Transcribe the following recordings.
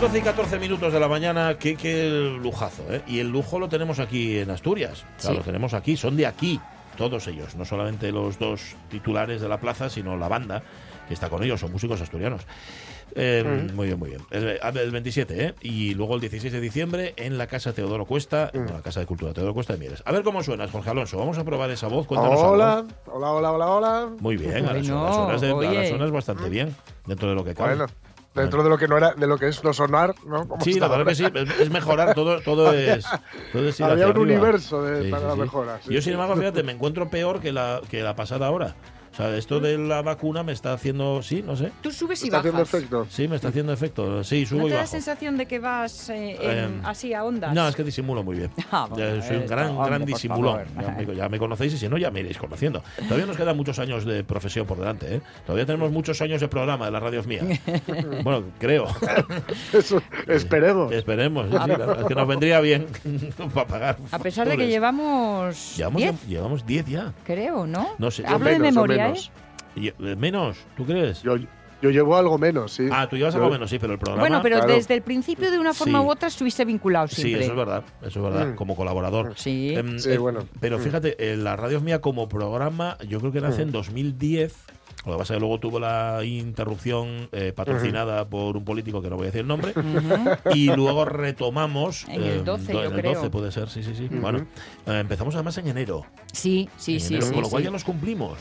Las 12 y 14 minutos de la mañana, qué, qué lujazo, ¿eh? Y el lujo lo tenemos aquí en Asturias. O sea, Sí. lo tenemos aquí, son de aquí, todos ellos. No solamente los dos titulares de la plaza, sino la banda que está con ellos, son músicos asturianos. Eh, Muy bien, muy bien. El, el 27, ¿eh? Y luego el 16 de diciembre en la Casa Teodoro Cuesta, en la Casa de Cultura Teodoro Cuesta de Mieres. A ver cómo suenas, Jorge Alonso. Vamos a probar esa voz. Cuéntanos Hola, algo. hola, hola, hola, hola. Muy bien, ahora Bueno, suenas, suenas de- ahora oye. suenas bastante bien, dentro de lo que cabe. Bueno, dentro de lo que no era, de lo que es no sonar, ¿no? Como Sí, la verdad que sí, es, mejorar, todo, todo es, todo es Había un arriba. universo de- para la mejora, sí, Yo, sí. sin embargo, fíjate, me encuentro peor que la, que la pasada hora. O sea, esto de la vacuna me está haciendo, sí, no sé. Tú subes y Está haciendo efecto. Sí, me está haciendo efecto. Sí, subo ¿No y te da bajo. sensación de que vas eh, en- Em, así a ondas? No, es que disimulo muy bien. Ah, bueno, soy un gran, hombre, gran disimulón. Ya me, ya me conocéis y si no, ya me iréis conociendo. Todavía nos quedan muchos años de profesión por delante. ¿eh? Todavía tenemos muchos años de programa de la radio mía. bueno, creo. Eso, esperemos. Esperemos. sí, sí, claro. Es que nos vendría bien para pagar. A pesar de que llevamos Llevamos 10, llevamos 10 ya. creo, ¿no? No sé, Hablo de memoria, menos. ¿eh? Y, menos, ¿tú crees? Yo, yo llevo algo menos, sí. ah, tú llevas Yo- algo menos, sí, pero el programa. Bueno, pero Claro. desde el principio, de una forma Sí. u otra, estuviste vinculado Sí, siempre. eso es verdad, eso es verdad, Mm. como colaborador. Sí. Em, Sí, eh, bueno. Pero Mm. fíjate, eh, la radio mía como programa, yo creo que nace en 2010. Lo que pasa es que luego tuvo la interrupción eh, patrocinada por un político que no voy a decir el nombre. y luego retomamos. En el eh, 12, do- yo en el creo. 12 puede ser, sí, sí, sí. Bueno, eh, empezamos además en enero. Sí, sí, en sí. enero, sí, con lo cual sí. ya los cumplimos.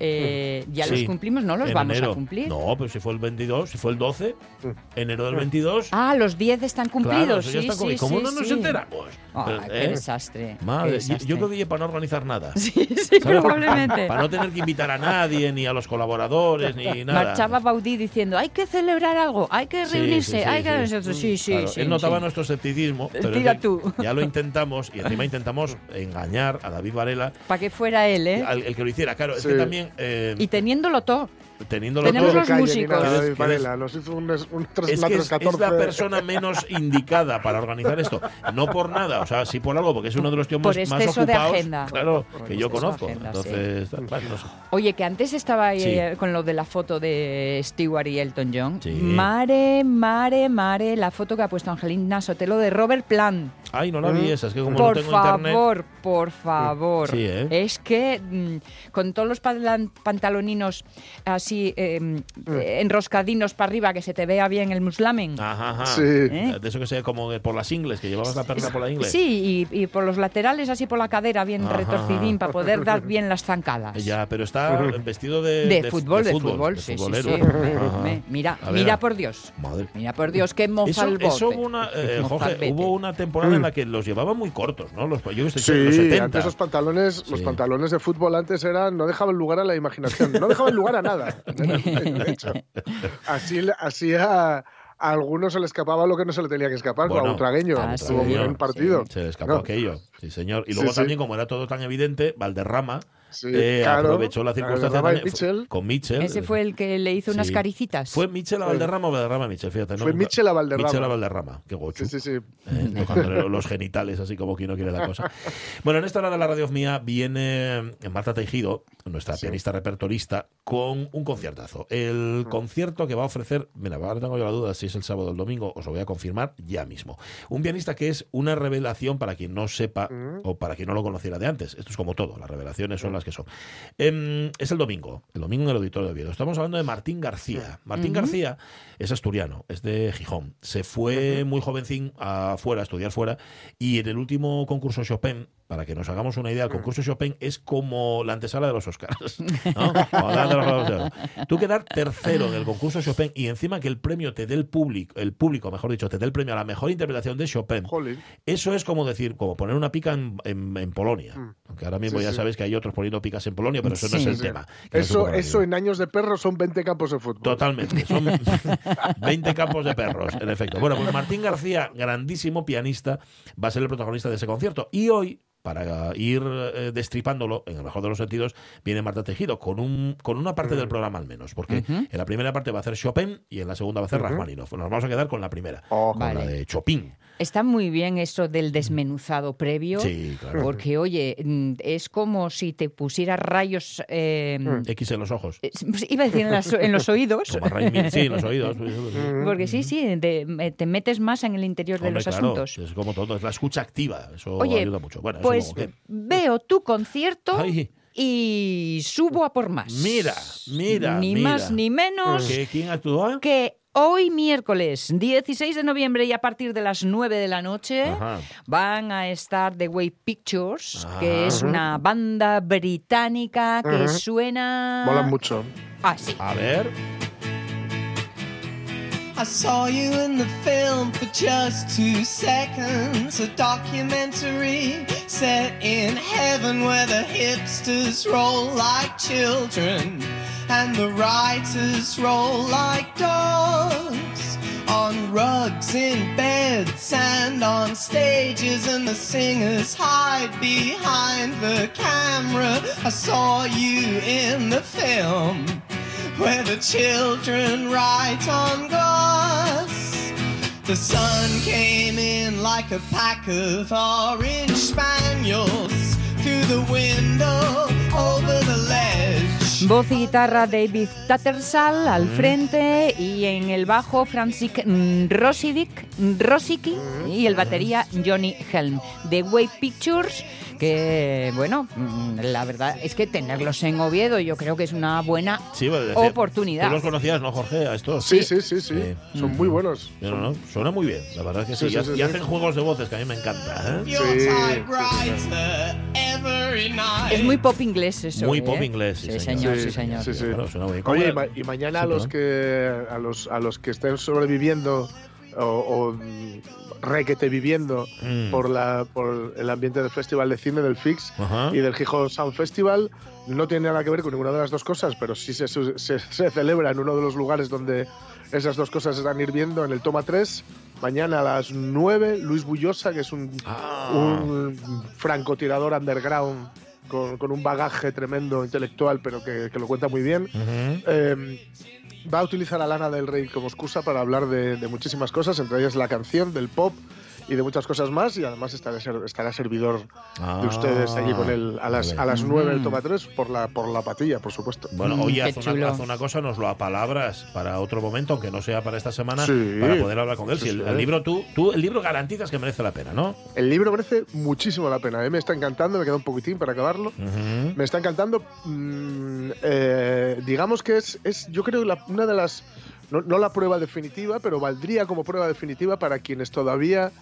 Eh, ya los cumplimos, ¿no? Los en vamos enero. a cumplir. No, pero si fue el 22, si fue el 12, Mm. enero del 22. Ah, los 10 están claro, cumplidos. ya sí, está cum- sí, ¿Y ¿Cómo sí, no nos sí. enteramos? Ah, Pero, qué ¿eh? desastre. qué Madre, yo, desastre. yo creo que para no organizar nada. Sí, sí, probablemente. Para no tener que invitar a nadie, ni a los colaboradores, ni nada. Marchaba Baudí diciendo, hay que celebrar algo, hay que reunirse, sí, sí, hay que... sí. Sí, sí, Claro, sí, él notaba sí. nuestro escepticismo. Pero Tira tú. Ya lo intentamos y encima intentamos engañar a David Varela, Para que fuera él, ¿eh? al, el que lo hiciera. Claro, es que también eh, Y teniéndolo todo. Tenemos todo, los calle, ni músicos. nada, ¿Quieres- David Varela, Nos hizo un, un, tres- es una que es, es 314. la persona menos indicada para organizar esto. No por nada, o sea, sí por algo, porque es uno de los tíos Por más, más exceso de ocupados agenda. claro, que yo exceso de conozco. agenda, sí. Entonces, bueno, no sé. Oye, que antes estaba ahí Sí. eh, con lo de la foto de Stewart y Elton John. Sí. Mare, mare, mare, la foto que ha puesto Angelina Sotelo de Robert Plant. Ay, no la vi esa, es que como por no tengo internet. favor, por favor. Sí, ¿eh? Es que mm, con todos los pantaloninos así eh, eh, enroscadinos para arriba, que se te vea bien el muslamen. Ajá, ajá. Sí. ¿Eh? De eso que sea como por las ingles, que llevabas la perna por la ingle. Sí, y, y por los laterales, así por la cadera, bien Ajá, retorcidín, para poder dar bien las zancadas. Ya, pero está vestido de, De, fútbol, de fútbol, sí, sí, sí. Me- mira, mira por Dios. Madre. Mira por Dios, qué Eso, mozalbote. eso hubo una, eh, Jorge, hubo una temporada en la que los llevaban muy cortos, ¿no? Los, yo que estoy Sí, en los 70. antes los pantalones, los pantalones de fútbol antes eran no dejaban lugar a la imaginación, no dejaban lugar a nada. Así, le- así a, a algunos se le escapaba lo que no se le tenía que escapar, Bueno, como a Utragueño, ah, estuvo sí, muy bien sí. partido. Se le escapó No. aquello, sí señor. Y luego sí. también, como era todo tan evidente, Valderrama Sí, eh, claro. aprovechó la circunstancia también, Mitchell. con Mitchell. Ese fue el que le hizo unas caricitas. ¿Fue Mitchell a Valderrama o Valderrama a Mitchell? Fíjate, ¿no? Fue Mitchell a Valderrama. Mitchell a Valderrama, qué gochu. Sí, sí, sí. ¿eh? Tocándole los genitales, así como quien no quiere la cosa. Bueno, en esta hora de la radio mía viene Marta Tejido, nuestra pianista repertorista, con un conciertazo. El concierto que va a ofrecer, mira, ahora tengo yo la duda si es el sábado o el domingo, os lo voy a confirmar ya mismo. Un pianista que es una revelación para quien no sepa o para quien no lo conociera de antes. Esto es como todo, las revelaciones son las que son. Em, es el domingo, el domingo en el Auditorio de Oviedo. Estamos hablando de Martín García. Martín García es asturiano, es de Gijón. Se fue muy jovencín afuera, a estudiar fuera, y en el último concurso Chopin, para que nos hagamos una idea, el concurso Chopin es como la antesala de los Oscars. de. Tú quedar tercero en el concurso Chopin y encima que el premio te dé el público, el público, mejor dicho, te dé el premio a la mejor interpretación de Chopin. Jolín. Eso es como decir, como poner una pica en, en- en Polonia. Mm. Aunque ahora mismo Sí, ya sí. sabéis que hay otros poniendo picas en Polonia, pero eso no es el Sí. tema. no Eso, eso en años de perro son 20 campos de fútbol. Totalmente, son 20 campos de perros, en efecto. Bueno, pues Martín García, grandísimo pianista, va a ser el protagonista de ese concierto. Y hoy, para ir eh, destripándolo, en el mejor de los sentidos, viene Marta Tejido con, un, con una parte del programa al menos. Porque en la primera parte va a hacer Chopin y en la segunda va a hacer Rachmaninoff. Nos vamos a quedar con la primera, Oh. con Vale. la de Chopin. Está muy bien eso del desmenuzado previo. Sí, claro. Porque, oye, mm, es como si te pusieras rayos. eh, X en los ojos. eh, pues iba a decir en, las- en los oídos. Raimi, sí, en los oídos. Porque sí, sí, te, me- te metes más en el interior de los claro, asuntos. es como todo, es la escucha activa. Eso Oye, ayuda mucho. Bueno, eso pues ¿qué? veo tu concierto Ay. y subo a por más. Mira, mira, Ni mira. más ni menos ¿Que ¿Quién actúa? que hoy miércoles 16 de noviembre y a partir de las 9 de la noche Ajá. van a estar The Way Pictures, Ah. que es una banda británica que suena Molan mucho. así. A ver. I saw you in the film for just two seconds. A documentary set in heaven where the hipsters roll like children and the writers roll like dogs. On rugs, in beds, and on stages, and the singers hide behind the camera. I saw you in the film where the children write on glass. The sun came in like a pack of orange spaniels through the window. Voz y guitarra David Tattersall al frente y en el bajo Francik Rosivic, Rosicki y el batería Johnny Helm. The Way Pictures, que bueno, mm, la verdad es que tenerlos en Oviedo yo creo que es una buena Sí, oportunidad. Tú los conocías, ¿no, Jorge? A estos. Sí, sí, sí, sí. Sí. Son muy buenos. No, no, no, suena muy bien. La verdad es que sí. Sí, y, sí, ha- sí, y sí. hacen juegos de voces que a mí me encanta. ¿eh? Es muy pop inglés eso. Muy ¿eh? pop inglés, sí, Sí, señor. sí, señor. Sí, sí. Claro, suena muy bien. ¿Cómo Oye, y, era? ma- y mañana Sí, a los que a los a los que estén sobreviviendo o, o, requete viviendo Mm. por la por el ambiente del Festival de Cine del Fix Ajá. y del Gijón Sound Festival no tiene nada que ver con ninguna de las dos cosas, pero sí se, se, se celebra en uno de los lugares donde esas dos cosas están hirviendo en el Toma 3. Mañana a las 9, Luis Bullosa, que es un, Ah. un francotirador underground con, con un bagaje tremendo intelectual, pero que, que lo cuenta muy bien. Eh, va a utilizar a Lana del Rey como excusa para hablar de, de muchísimas cosas, entre ellas la canción, del pop y de muchas cosas más. Y además estará, ser- estará servidor de Ah, ustedes allí con él a las, vale. a las 9 del Mm. Toma 3 por la, por la patilla, por supuesto. Bueno, Mm, oye, qué haz una, chulo. haz una cosa, nos lo apalabras para otro momento, aunque no sea para esta semana, Sí. para poder hablar con él. Sí, Si el, sí. el libro tú, tú, el libro garantizas que merece la pena, ¿no? El libro merece muchísimo la pena. A mí me está encantando, me queda un poquitín para acabarlo. Me está encantando. mm, eh, digamos que es, es yo creo, la- una de las. No, no la prueba definitiva, pero valdría como prueba definitiva para quienes todavía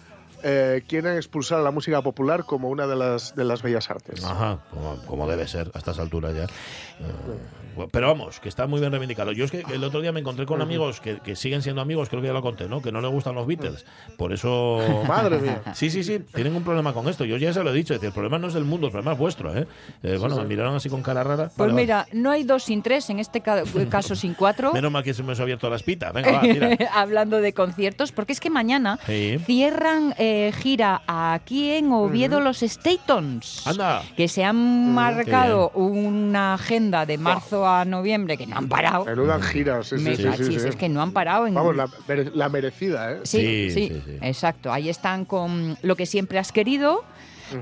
eh, quieren expulsar a la música popular como una de las, de las bellas artes. Ajá, como, como debe ser a estas alturas ya. Eh, pero vamos, que está muy bien reivindicado. Yo es que el otro día me encontré con amigos que, que siguen siendo amigos, creo que ya lo conté, ¿no? Que no les gustan los Beatles. Por eso. Madre mía. Sí, sí, sí, tienen un problema con esto. Yo ya se lo he dicho. es decir, el problema no es del mundo, el problema es vuestro, ¿eh? Eh, bueno, me miraron así con cara rara. Pues Vale, vale. mira, no hay dos sin tres, en este ca- caso sin cuatro. Menos mal que se me ha abierto la espita. Venga, va, tira. Hablando de conciertos, porque es que mañana Sí. cierran eh, gira aquí en Oviedo los Statons. Anda. Que se han marcado una agenda de marzo a noviembre que no han parado. Menuda gira, sí, sí, Me sí, cachis, sí, sí. es que no han parado en Vamos, la, la merecida, ¿eh? Sí, Sí, sí, sí, sí. exacto. Ahí están con lo que siempre has querido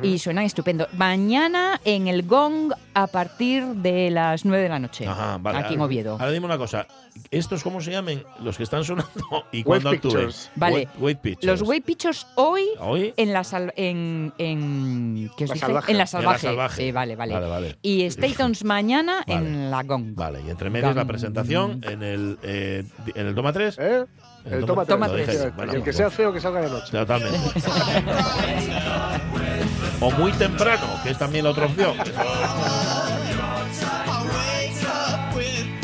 y suenan estupendo. Mañana en el Gong a partir de las 9 de la noche. Ajá, vale. Aquí en Oviedo. Ahora dime una cosa. ¿Estos cómo se llaman? Los que están sonando y Wait cuándo actúen. Vale. Wait, wait. Los Way Pictures hoy Hoy. en la sal- en, en ¿qué os La dije? Salvaje. En la En la salvaje. Salvaje. Sí, vale, vale. Vale, vale. Y Statons mañana Vale. en la Gong. Vale, y entre medias la presentación en el, eh, en el Toma 3. ¿Eh? El El toma- toma, toma tres, tres. efectivamente. Bueno, el que pues sea feo que salga de noche. Totalmente. o muy temprano, que es también la otra opción.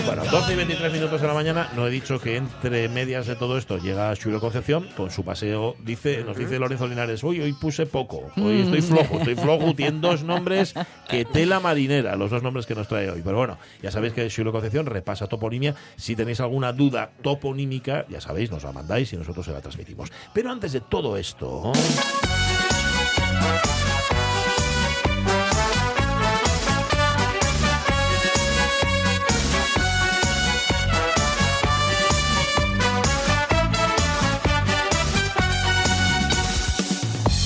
Bueno, 12 y 23 minutos de la mañana. No he dicho que entre medias de todo esto llega Julio Concepción con su paseo. Dice, nos dice Lorenzo Linares, hoy hoy puse poco, hoy estoy flojo, estoy flojo. Tienen dos nombres que tela marinera, los dos nombres que nos trae hoy. Pero bueno, ya sabéis que Julio Concepción repasa toponimia. Si tenéis alguna duda toponímica, ya sabéis, nos la mandáis y nosotros se la transmitimos. Pero antes de todo esto.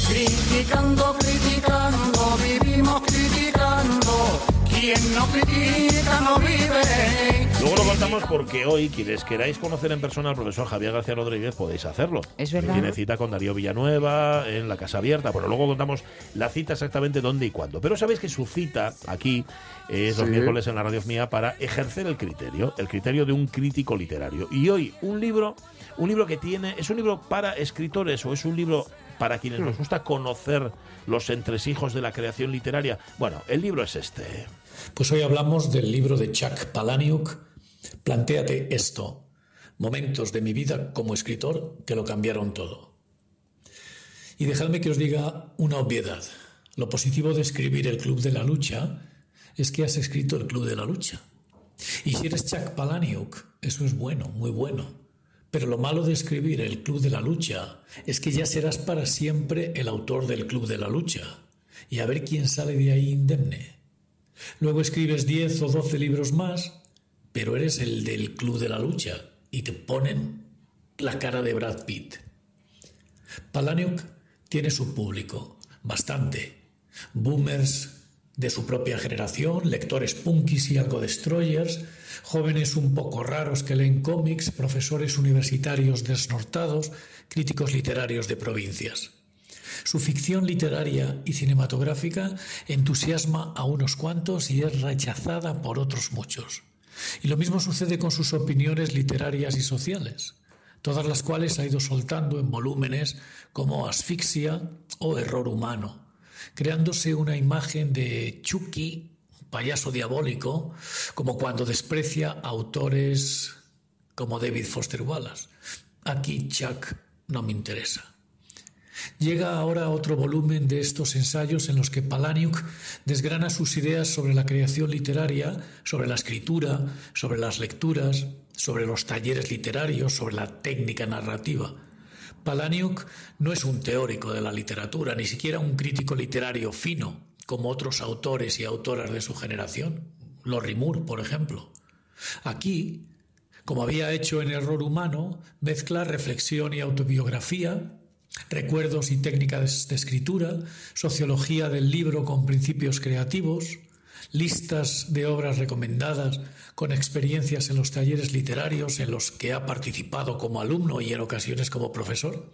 Criticando, criticando, vivimos criticando. Quien no critica no vive. Luego lo contamos porque hoy, quienes queráis conocer en persona al profesor Javier García Rodríguez, podéis hacerlo. Es verdad. Tiene cita con Darío Villanueva en la Casa Abierta. Bueno, luego contamos la cita exactamente dónde y cuándo. Pero sabéis que su cita aquí es los Sí. miércoles en la radio mía para ejercer el criterio, el criterio de un crítico literario. Y hoy, un libro, un libro que tiene, ¿es un libro para escritores o es un libro para quienes nos gusta conocer los entresijos de la creación literaria? Bueno, el libro es este. Pues hoy hablamos del libro de Chuck Palahniuk, Plantéate esto, momentos de mi vida como escritor que lo cambiaron todo. Y dejadme que os diga una obviedad. Lo positivo de escribir el Club de la Lucha es que has escrito el Club de la Lucha. Y si eres Chuck Palahniuk, eso es bueno, muy bueno. Pero lo malo de escribir el Club de la Lucha es que ya serás para siempre el autor del Club de la Lucha. Y a ver quién sale de ahí indemne. Luego escribes 10 o 12 libros más, pero eres el del Club de la Lucha y te ponen la cara de Brad Pitt. Palahniuk tiene su público, bastante. Boomers de su propia generación, lectores punkis y algo destroyers, jóvenes un poco raros que leen cómics, profesores universitarios desnortados, críticos literarios de provincias. Su ficción literaria y cinematográfica entusiasma a unos cuantos y es rechazada por otros muchos. Y lo mismo sucede con sus opiniones literarias y sociales, todas las cuales ha ido soltando en volúmenes como Asfixia o Error Humano, creándose una imagen de Chucky, payaso diabólico, como cuando desprecia autores como David Foster Wallace. Aquí Chuck no me interesa. Llega ahora otro volumen de estos ensayos en los que Palahniuk desgrana sus ideas sobre la creación literaria, sobre la escritura, sobre las lecturas, sobre los talleres literarios, sobre la técnica narrativa. Palahniuk no es un teórico de la literatura, ni siquiera un crítico literario fino, como otros autores y autoras de su generación, Lorry Moore, por ejemplo. Aquí, como había hecho en Error Humano, mezcla reflexión y autobiografía, recuerdos y técnicas de escritura, sociología del libro con principios creativos, listas de obras recomendadas con experiencias en los talleres literarios en los que ha participado como alumno y en ocasiones como profesor.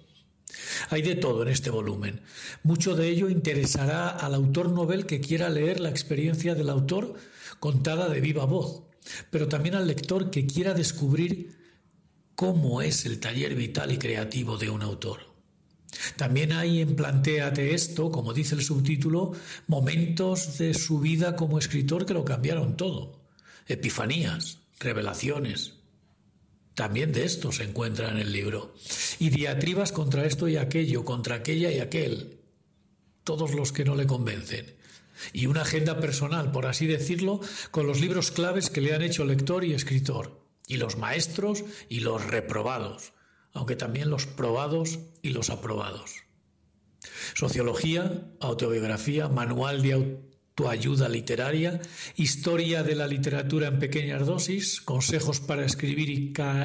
Hay de todo en este volumen. Mucho de ello interesará al autor novel que quiera leer la experiencia del autor contada de viva voz, pero también al lector que quiera descubrir cómo es el taller vital y creativo de un autor. También hay en Plantéate esto, como dice el subtítulo, momentos de su vida como escritor que lo cambiaron todo. Epifanías, revelaciones. También de esto se encuentra en el libro. Y diatribas contra esto y aquello, contra aquella y aquel. Todos los que no le convencen. Y una agenda personal, por así decirlo, con los libros claves que le han hecho lector y escritor. Y los maestros y los reprobados aunque también los probados y los aprobados. Sociología, autobiografía, manual de autoayuda literaria, historia de la literatura en pequeñas dosis, consejos para escribir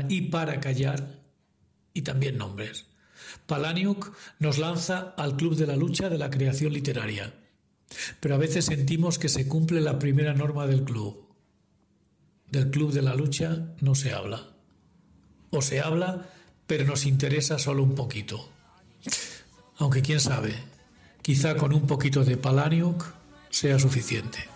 y, para callar, y también nombres. Palahniuk nos lanza al Club de la Lucha de la Creación Literaria. Pero a veces sentimos que se cumple la primera norma del club. Del club de la lucha no se habla. O se habla, pero nos interesa solo un poquito. Aunque quién sabe, quizá con un poquito de Palaniuk sea suficiente.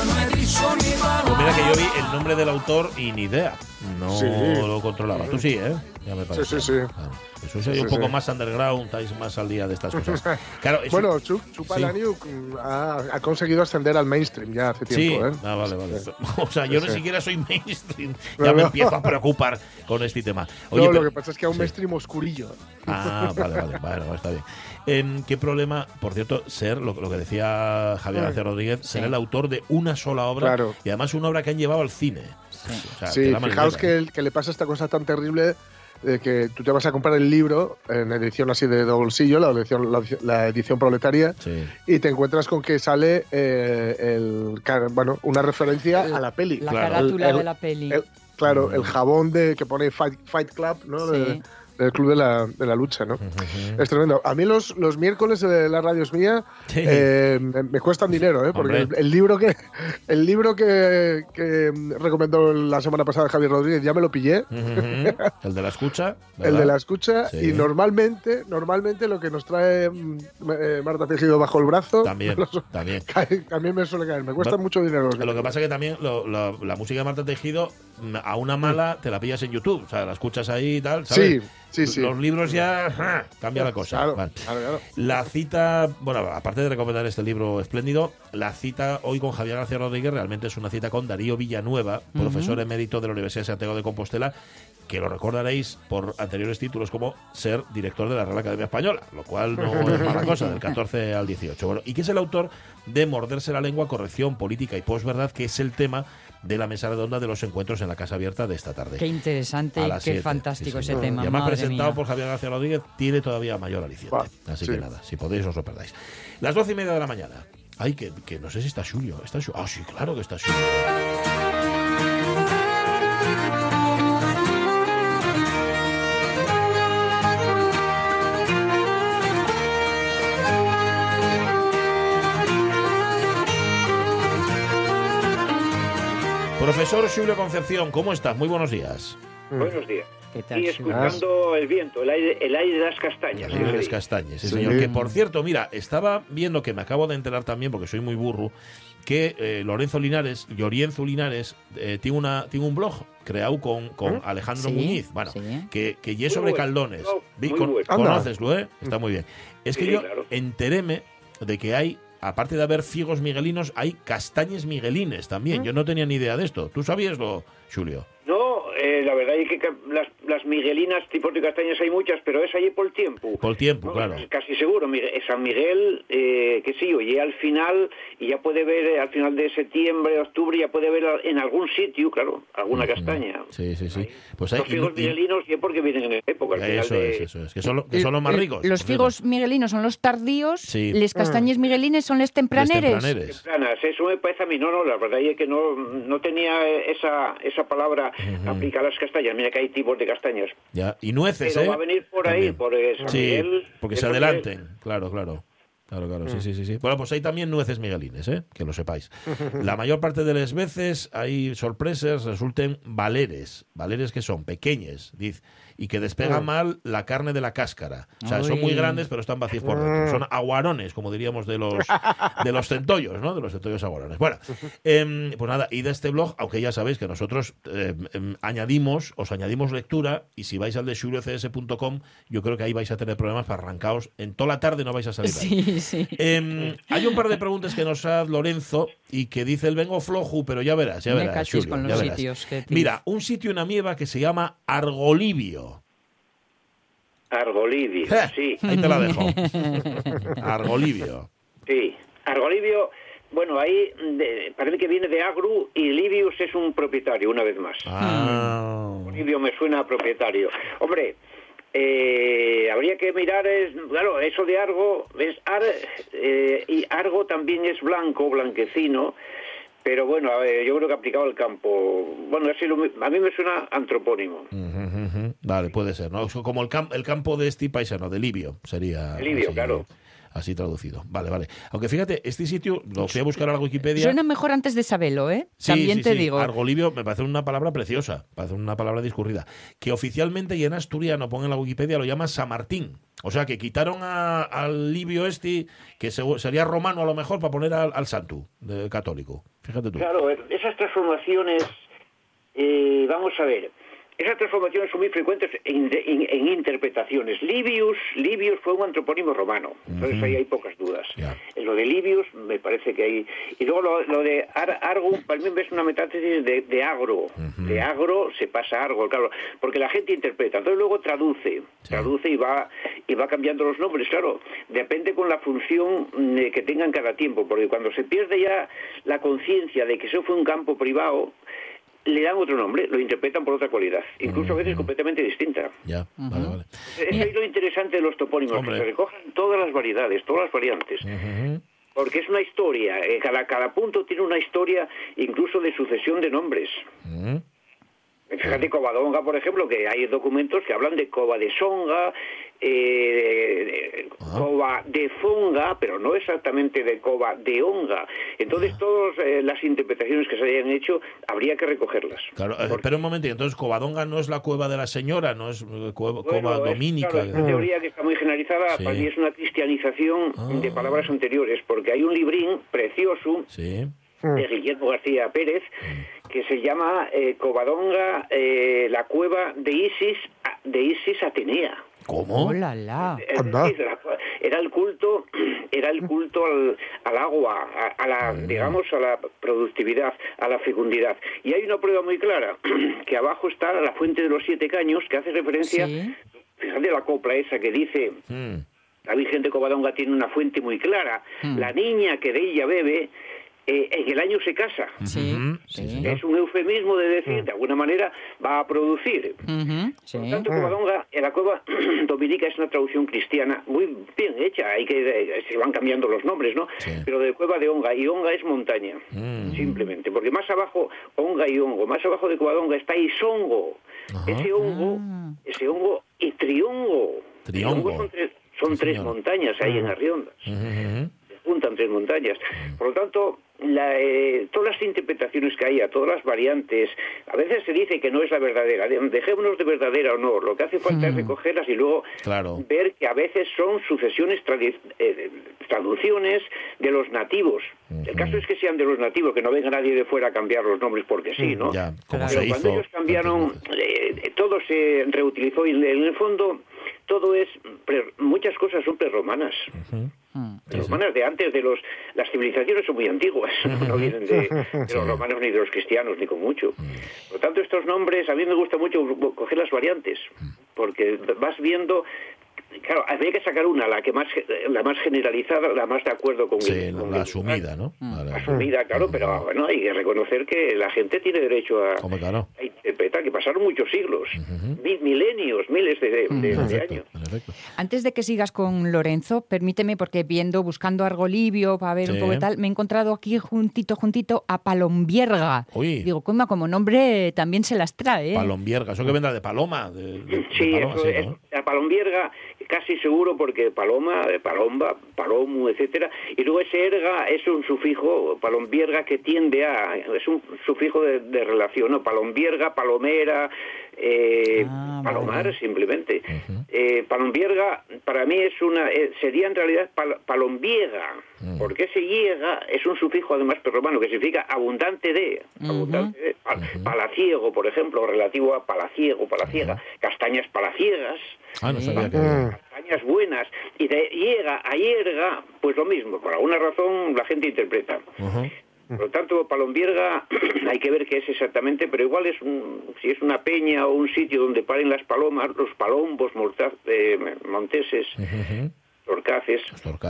Pues mira que yo vi el nombre del autor y ni idea. No Sí. lo controlaba. Tú sí, ¿eh? Ya me parece. sí, sí. Claro. Eso sería Sí, un sí, poco sí. más underground, estáis más al día de estas cosas. Claro, es- Bueno, Chup, Palahniuk mm, ha, ha conseguido ascender al mainstream ya hace Sí, tiempo, ¿eh? ah, vale, vale. Sí. O sea, yo Sí, ni sí. siquiera soy mainstream. No, Ya me no. empiezo a preocupar con este tema. Oye, no, pero- lo que pasa es que a un sí. mainstream oscurillo. Ah, vale, vale, bueno, está bien. Em, ¿Qué problema, por cierto, ser, lo, lo que decía Javier. García Rodríguez, ser Sí. el autor de una sola obra Claro. y además una obra que han llevado al cine? O sea, Sí, fijaos que, ¿eh? el- que le pasa esta cosa tan terrible de que tú te vas a comprar el libro en edición así de bolsillo, la edición, la, la edición proletaria, Sí. y te encuentras con que sale eh, el, car- bueno, una referencia a la peli. La Claro. carátula El- el- de la peli. El- claro, Mm. el jabón de que pone Fight, Fight Club, ¿no? Sí. De- del club de la, de la lucha, ¿no? Es tremendo. A mí los, los miércoles de la radio es mía Sí. eh, me, me cuestan dinero, ¿eh? Porque el, el libro que el libro que, que recomendó la semana pasada Javier Rodríguez ya me lo pillé. El de la escucha. El de la escucha Sí. y normalmente normalmente lo que nos trae mm, eh, Marta Tejido bajo el brazo También, los- también. cae- también me suele caer me cuesta mucho dinero los Lo que pasa es que también lo- lo- la música de Marta Tejido, a una mala te la pillas en YouTube. O sea, la escuchas ahí y tal. ¿sabes? Sí, sí, sí. Los libros ya ja, cambia la cosa. Claro, Vale. claro, claro. La cita, bueno, aparte de recomendar este libro espléndido, la cita hoy con Javier García Rodríguez realmente es una cita con Darío Villanueva, profesor emérito de la Universidad de Santiago de Compostela, que lo recordaréis por anteriores títulos como ser director de la Real Academia Española, lo cual no es mala cosa, del 14 al 18. Bueno, y que es el autor de Morderse la lengua, corrección política y posverdad, que es el tema de la mesa redonda de los encuentros en la Casa Abierta de esta tarde. Qué interesante y qué siete, fantástico sí, ese señor. tema. Y además madre presentado mía. por Javier García Rodríguez, tiene todavía mayor aliciente. Así sí. que nada, si podéis os lo perdáis. Las doce y media de la mañana. Ay, que, que no sé si está Julio. ¿Está Julio? Ah, sí, claro que está Julio. Profesor Julio Concepción, ¿cómo estás? Muy buenos días. Buenos días. ¿Qué tal, Y escuchando el viento, el aire, el aire de las castañas. El ¿sí? de las castañas, sí, Sí. señor. Que por cierto, mira, estaba viendo que me acabo de enterar también, porque soy muy burro, que eh, Lorenzo Linares, Llorienzo Linares, eh, tiene, una, tiene un blog creado con, con Alejandro Sí, Muñiz. Bueno, sí. que, que y es Muy sobre bueno. caldones. No, Vi- muy con- bueno. Anda. Conóceslo, ¿eh? Está muy bien. Es que Sí, yo claro. enteréme de que hay, aparte de haber figos miguelinos, hay castañes miguelines también. Yo no tenía ni idea de esto. ¿Tú sabías lo, Julio? No, eh, la verdad es que las, las miguelinas, tipos de castañas hay muchas, pero es allí por el tiempo. Por el tiempo, No, claro. Casi seguro. Mire, San Miguel, eh, que sí, oye, al final, y ya puede ver eh, al final de septiembre, octubre, ya puede ver en algún sitio, claro, alguna castaña. Sí, sí, sí. Pues hay, Los figos y- y- miguelinos, y es porque vienen en esa época. al final eso de- es, eso es. Que son, lo- que son los más Eh, ricos. Los figos miguelinos son los tardíos, Sí. les castañes miguelines son les Les tempraneres. tempraneres. tempranas. Eso me parece a mí, no, no, la verdad es que no, no tenía esa, esa palabra aplicada a las castañas. Mira que hay tipos de castañas. Ya. Y nueces, Pero ¿eh? va a venir por ahí, por San Sí, Miguel. porque se adelanten. Claro, claro. Claro, claro, Mm. sí, sí, sí, sí. Bueno, pues hay también nueces miguelines, ¿eh? Que lo sepáis. La mayor parte de las veces hay sorpresas, resulten valeres. Valeres que son pequeñes, dice, y que despegan mal la carne de la cáscara. O sea, son muy Uy. grandes, pero están vacíos por dentro. Son aguarones, como diríamos de los, de los centollos, ¿no? De los centollos aguarones. Bueno, em, pues nada, y de este blog, aunque ya sabéis que nosotros em, em, añadimos, os añadimos lectura, y si vais al de shuriocs.com, yo creo que ahí vais a tener problemas para arrancaos. En toda la tarde no vais a salir. Sí, sí. Hay un par de preguntas que nos ha Lorenzo y que dice el vengo flojo, pero ya verás, ya Me verás. cachis Julio, con ya los verás. sitios. Mira, un sitio en Amieva que se llama Argolivio. Argolivio, Eh, sí, Ahí te la dejo. Argolivio. sí. Argolivio, bueno, ahí de- parece que viene de Agru y Livius es un propietario, una vez más. Ah. Livio me suena a propietario. Hombre, eh, habría que mirar, es, claro, eso de Argo, es ar, eh, y Argo también es blanco, blanquecino, pero bueno, a ver, yo creo que aplicado al campo, bueno, así lo mi- a mí me suena antropónimo. Ujú. Vale, puede ser, ¿no? Como el, cam- el campo de este paisano, de Libio, sería. Libio, así, claro. Así traducido. Vale, vale. Aunque fíjate, este sitio lo fui a buscar a la Wikipedia. Suena mejor antes de saberlo, ¿eh? Sí, También sí, te sí. digo. Argolibio me parece una palabra preciosa, parece una palabra discurrida. Que oficialmente y en asturiano, pone en la Wikipedia, lo llama San Martín. O sea, que quitaron a- al libio este, que se- sería romano a lo mejor, para poner al, al santo de- católico. Fíjate tú. Claro, esas transformaciones, eh, vamos a ver, esas transformaciones son muy frecuentes en, en- en interpretaciones. Livius, Livius fue un antropónimo romano, entonces ahí hay pocas dudas. Lo de Livius me parece que hay... Y luego lo, lo de Ar- Argo, para mí es una metátesis de, de agro. De agro se pasa a Argo, claro, porque la gente interpreta, entonces luego traduce, traduce y va, y va cambiando los nombres, claro, depende con la función mm, que tengan cada tiempo, porque cuando se pierde ya la conciencia de que eso fue un campo privado, le dan otro nombre, lo interpretan por otra cualidad, incluso a veces completamente distinta. Ya, vale, vale. Eso es lo interesante de los topónimos, Hombre. que se recojan todas las variedades, todas las variantes. Porque es una historia, eh, cada, cada punto tiene una historia incluso de sucesión de nombres. Ujú. Fíjate, Covadonga, por ejemplo, que hay documentos que hablan de Cova de Songa, eh, de- Cova de Fonga, pero no exactamente de Cova de Onga. Entonces, todas eh, las interpretaciones que se hayan hecho, habría que recogerlas. Claro, eh, espera un momento, entonces Covadonga no es la cueva de la señora, no es eh, cueva, Bueno, cova es- dominica. claro, es una teoría que está muy generalizada, Sí. para mí es una cristianización de Ah. palabras anteriores, porque hay un librín precioso Sí. de Guillermo García Pérez que se llama eh, Covadonga, eh, la cueva de Isis, de Isis Atenea. ¿Cómo? ¡Oh, la, la! Es decir, era el culto, era el culto al, al agua, a, a la, digamos, a la productividad, a la fecundidad. Y hay una prueba muy clara, que abajo está la fuente de los siete caños, que hace referencia, Sí. fíjate la copla esa que dice, Mm. la Virgen de Covadonga tiene una fuente muy clara, la niña que de ella bebe, eh, en el año se casa. Sí, sí. Es un eufemismo de decir, de alguna manera, va a producir. Ujú, sí. Por tanto, Covadonga, en la cueva dominica es una traducción cristiana muy bien hecha, hay que eh, se van cambiando los nombres, ¿no? Sí. Pero de cueva de Onga, y Onga es montaña, Mm. simplemente, porque más abajo, Onga y Hongo, más abajo de Covadonga está Isongo, Ajá. ese hongo, Ah. ese hongo y Triongo. Triongo. Son tres, son Sí, tres montañas ahí en Arriondas juntan tres montañas. Por lo tanto, la, eh, todas las interpretaciones que haya, todas las variantes, a veces se dice que no es la verdadera. De- Dejémonos de verdadera o no. Lo que hace falta es recogerlas y luego Claro. ver que a veces son sucesiones, eh, traducciones de los nativos. El caso es que sean de los nativos, que no venga nadie de fuera a cambiar los nombres porque sí, ¿no? Ya, como Claro. se Pero hizo. cuando ellos cambiaron, eh, todo se reutilizó y en el fondo todo es, pre- muchas cosas son prerromanas. Mm. Prerromanas de antes de los, las civilizaciones son muy antiguas, no vienen de, de los romanos ni de los cristianos, ni con mucho. Por lo tanto, estos nombres, a mí me gusta mucho coger las variantes, porque vas viendo Claro, habría que sacar una, la que más, la más generalizada, la más de acuerdo con Sí, el- la, con la el- asumida, ¿no? Vale. Asumida, claro, pero bueno, hay que reconocer que la gente tiene derecho a, claro. a interpretar, que pasaron muchos siglos, mil milenios, miles de, de- de efecto, años. en efecto. Antes de que sigas con Lorenzo, permíteme, porque viendo, buscando Argolibio para ver un poco de tal, me he encontrado aquí juntito, juntito a Palombierga. Uy. Digo, como, como nombre también se las trae. ¿eh? Palombierga, eso que vendrá de paloma. De, de- de Sí, paloma, eso sí, es palomvierga, casi seguro porque paloma, palomba, palomu, etcétera, y luego ese erga es un sufijo, palombierga que tiende a, es un sufijo de, de relación, ¿no? Palombierga, palomera, eh, Ah, palomar vale. simplemente. Eh, palombierga para mí es una, eh, sería en realidad pal- palombiega, porque ese llega es un sufijo además prerromano que significa abundante de, abundante de, pal- palaciego, por ejemplo, relativo a palaciego, palaciega, castañas palaciegas, Ah, no sabía que Mm. castañas buenas, y de llega a hierga, pues lo mismo, por alguna razón la gente interpreta. Por lo tanto, Palombierga hay que ver qué es exactamente, pero igual es un, si es una peña o un sitio donde paren las palomas, los palombos eh, monteses, Ujú. torcaces,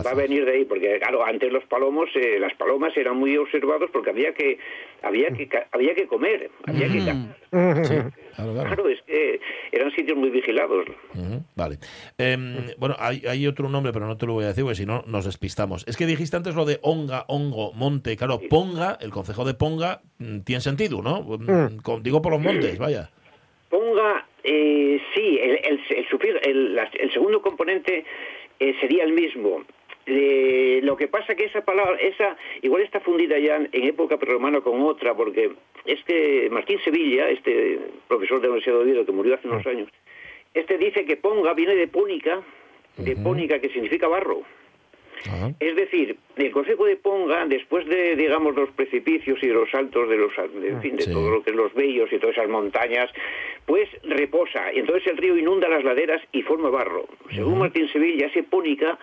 va a venir de ahí, porque claro, antes los palomos, eh, las palomas eran muy observados porque había que, había que, había que comer, había que cazar. Sí, claro, claro. Claro, es que eran sitios muy vigilados. Vale. Em, bueno, hay, hay otro nombre, pero no te lo voy a decir, porque si no nos despistamos. Es que dijiste antes lo de onga, hongo, monte. Claro, ponga, el concejo de ponga, mm, tiene sentido, ¿no? Mm, con- digo por los montes, vaya. Ponga eh, sí, el, el, el segundo componente eh, sería el mismo. Eh, lo que pasa que esa palabra, esa igual está fundida ya en época prerromana con otra, porque este Martín Sevilla, este profesor de la Universidad de Oviedo que murió hace unos años, este dice que ponga viene de pónica, de pónica que significa barro. Es decir, el Consejo de Ponga, después de, digamos, los precipicios y los saltos de los, de, en fin, de Sí. todo lo que es los bellos y todas esas montañas, pues reposa. Entonces el río inunda las laderas y forma barro. Según Martín Sevilla, ese pónica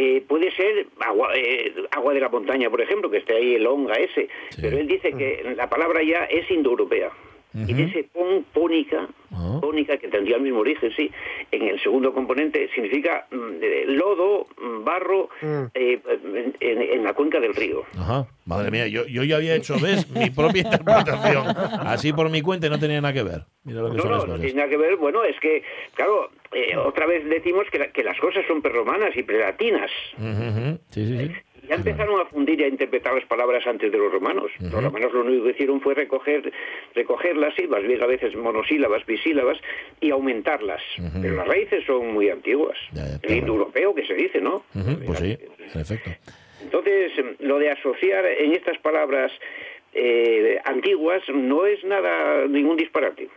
eh, puede ser agua, eh, agua de la montaña, por ejemplo, que esté ahí el onga ese. Sí. Pero él dice que la palabra ya es indoeuropea. Y de ese pon, pónica, Ah. pónica, que tendría el mismo origen, sí, en el segundo componente significa mm, lodo, mm, barro, eh, en, en la cuenca del río. Ajá. Madre mía, yo, yo ya había hecho, ¿ves? Mi propia interpretación. Así por mi cuenta y no tenía nada que ver. Mira lo que No, son no, no tiene nada que ver. Bueno, es que, claro, eh, otra vez decimos que, la- que las cosas son prerromanas y prelatinas. Sí, sí, sí. Ya empezaron a fundir y a interpretar las palabras antes de los romanos. Los romanos lo único que hicieron fue recoger, recogerlas, sí, más bien a veces monosílabas, bisílabas, y aumentarlas. Pero las raíces son muy antiguas. Ya, ya, El claro. indoeuropeo que se dice, ¿no? Pues sí, en efecto. Entonces, lo de asociar en estas palabras eh, antiguas no es nada, ningún disparate.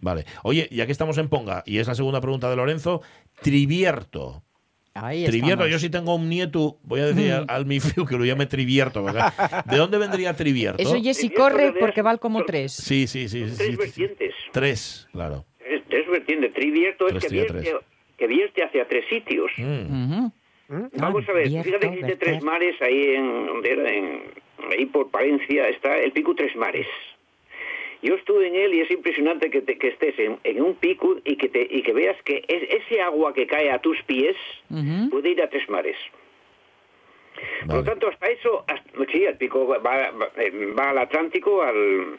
Vale. Oye, ya que estamos en Ponga, y es la segunda pregunta de Lorenzo, Trivierto. Ahí Trivierto, estamos. yo sí tengo un nieto, voy a decir al, al mi fiu que lo llame Trivierto. ¿verdad? ¿De dónde vendría Trivierto? Eso ya si corre porque vale como tres. Sí, sí, sí. sí, Tres sí, vertientes. Tres, claro. Tres, tres vertientes. Trivierto es Tres, que vierte, que vierte hacia tres sitios. Mm. Ujú. Vamos a ver, Vierto, fíjate que existe. Tres Mares ahí en, donde era? En- ahí por Palencia está el pico Tres Mares. Yo estuve en él y es impresionante que, te- que estés en, en un pico y que te y que veas que es, ese agua que cae a tus pies puede ir a Tres Mares. Por lo tanto, hasta eso, hasta- sí, el pico va, va- eh, va al Atlántico, al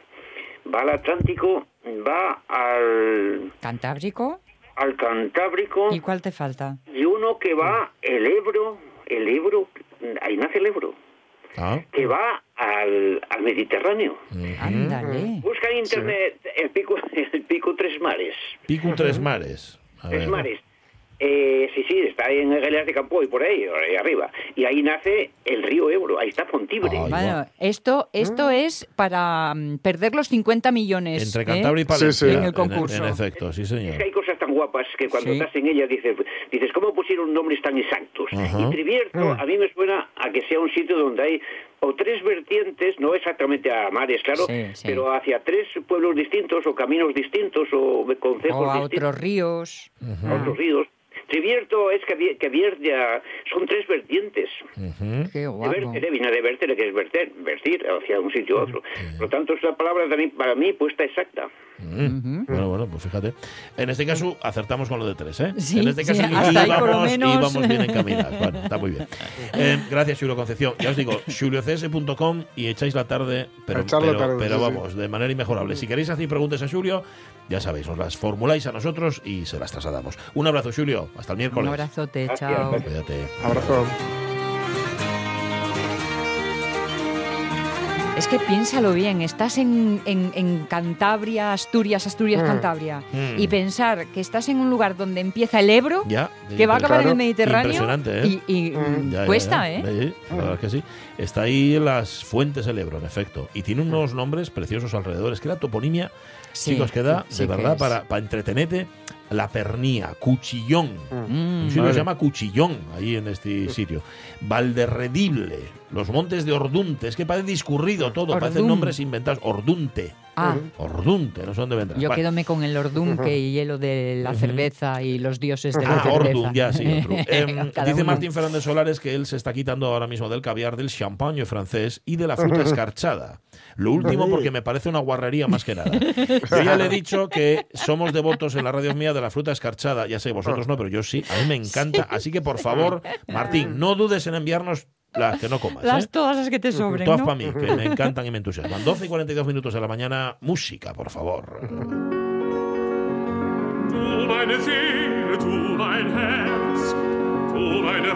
va al Atlántico, va al, Cantábrico. al Cantábrico ¿Y cuál te falta? y uno que va el Ebro, el Ebro, ahí nace el Ebro, Ah. que va al, al Mediterráneo. Ándale. Busca en internet el pico, el pico Tres Mares. Pico Tres Mares. A Tres ver. Mares. Eh, sí, sí, está en Galeas de Campo y por ahí, ahí arriba. Y ahí nace el río Ebro, ahí está Fontibre. Ay, Bueno, esto, esto es para mm, perder los 50 millones. Entre ¿eh? Cantabria y Palencia. sí. En el concurso. En, efecto, sí, Es señor. que hay cosas tan guapas que cuando Sí. estás en ellas dices, dices, ¿cómo pusieron nombres tan exactos? Y Trivierto a mí me suena a que sea un sitio donde hay o tres vertientes, no exactamente a mares, claro, Sí, sí. pero hacia tres pueblos distintos o caminos distintos o concejos O a distintos, otros ríos. a otros ríos. Trivierto es que, que vierte a- son tres vertientes. Ujú. Qué De guapo. vertere, viene de vertere, que es verter, vertir hacia un sitio a otro. Por lo tanto, es la palabra también para mí puesta exacta. Mm. Bueno, bueno, pues fíjate. En este caso acertamos con lo de tres, ¿eh? Sí, en este sí, caso hasta ahí por lo íbamos, menos. íbamos bien encaminados. Bueno, está muy bien. Eh, gracias, Julio Concepción. Ya os digo, juliocs.com y echáis la tarde, pero, pero, tarde, pero sí, sí. vamos, de manera inmejorable. Si queréis hacer preguntas a Julio, ya sabéis, os las formuláis a nosotros y se las trasladamos. Un abrazo, Julio. Hasta el Un miércoles. abrazote, Gracias, chao. Cuídate. Abrazo. Es que piénsalo bien, estás en, en- en Cantabria, Asturias, Asturias, Cantabria, Mm. y pensar que estás en un lugar donde empieza el Ebro, Ya. que va a acabar en el. Mediterráneo, Impresionante, ¿eh? y, y, Mm. Ya, cuesta, ya. ¿eh? La verdad es que sí. Está ahí en las fuentes del Ebro, en efecto. Y tiene unos nombres preciosos alrededor. Es que la toponimia, Sí, chicos, queda sí de que verdad para, para entretenerte. La pernía, Cuchillón. Mm. Un sitio que Vale. se llama Cuchillón, ahí en este sitio. Valderredible, los montes de Ordunte. Es que parece discurrido todo, parecen Ordún. nombres inventados. Ordunte. Ah, Ordunte, no sé dónde vendrá. yo Vale. quédome con el ordunque y hielo de la cerveza y los dioses de la Ah, cerveza. Ordun, ya, sí, otro. Em, dice uno. Martín Fernández Solares que él se está quitando ahora mismo del caviar, del champagne francés y de la fruta escarchada. Lo último porque me parece una guarrería más que nada. Yo ya le he dicho que somos devotos en la radio mía de la fruta escarchada. Ya sé, vosotros no, pero yo sí. A mí me encanta. Así que, por favor, Martín, no dudes en enviarnos las que no comas. Las ¿eh? todas las que te sobren, Todas ¿no? para mí, que me encantan y me entusiasman. 12 y 42 minutos de la mañana, música, por favor. Du meine Seele, du mein Herz, du meine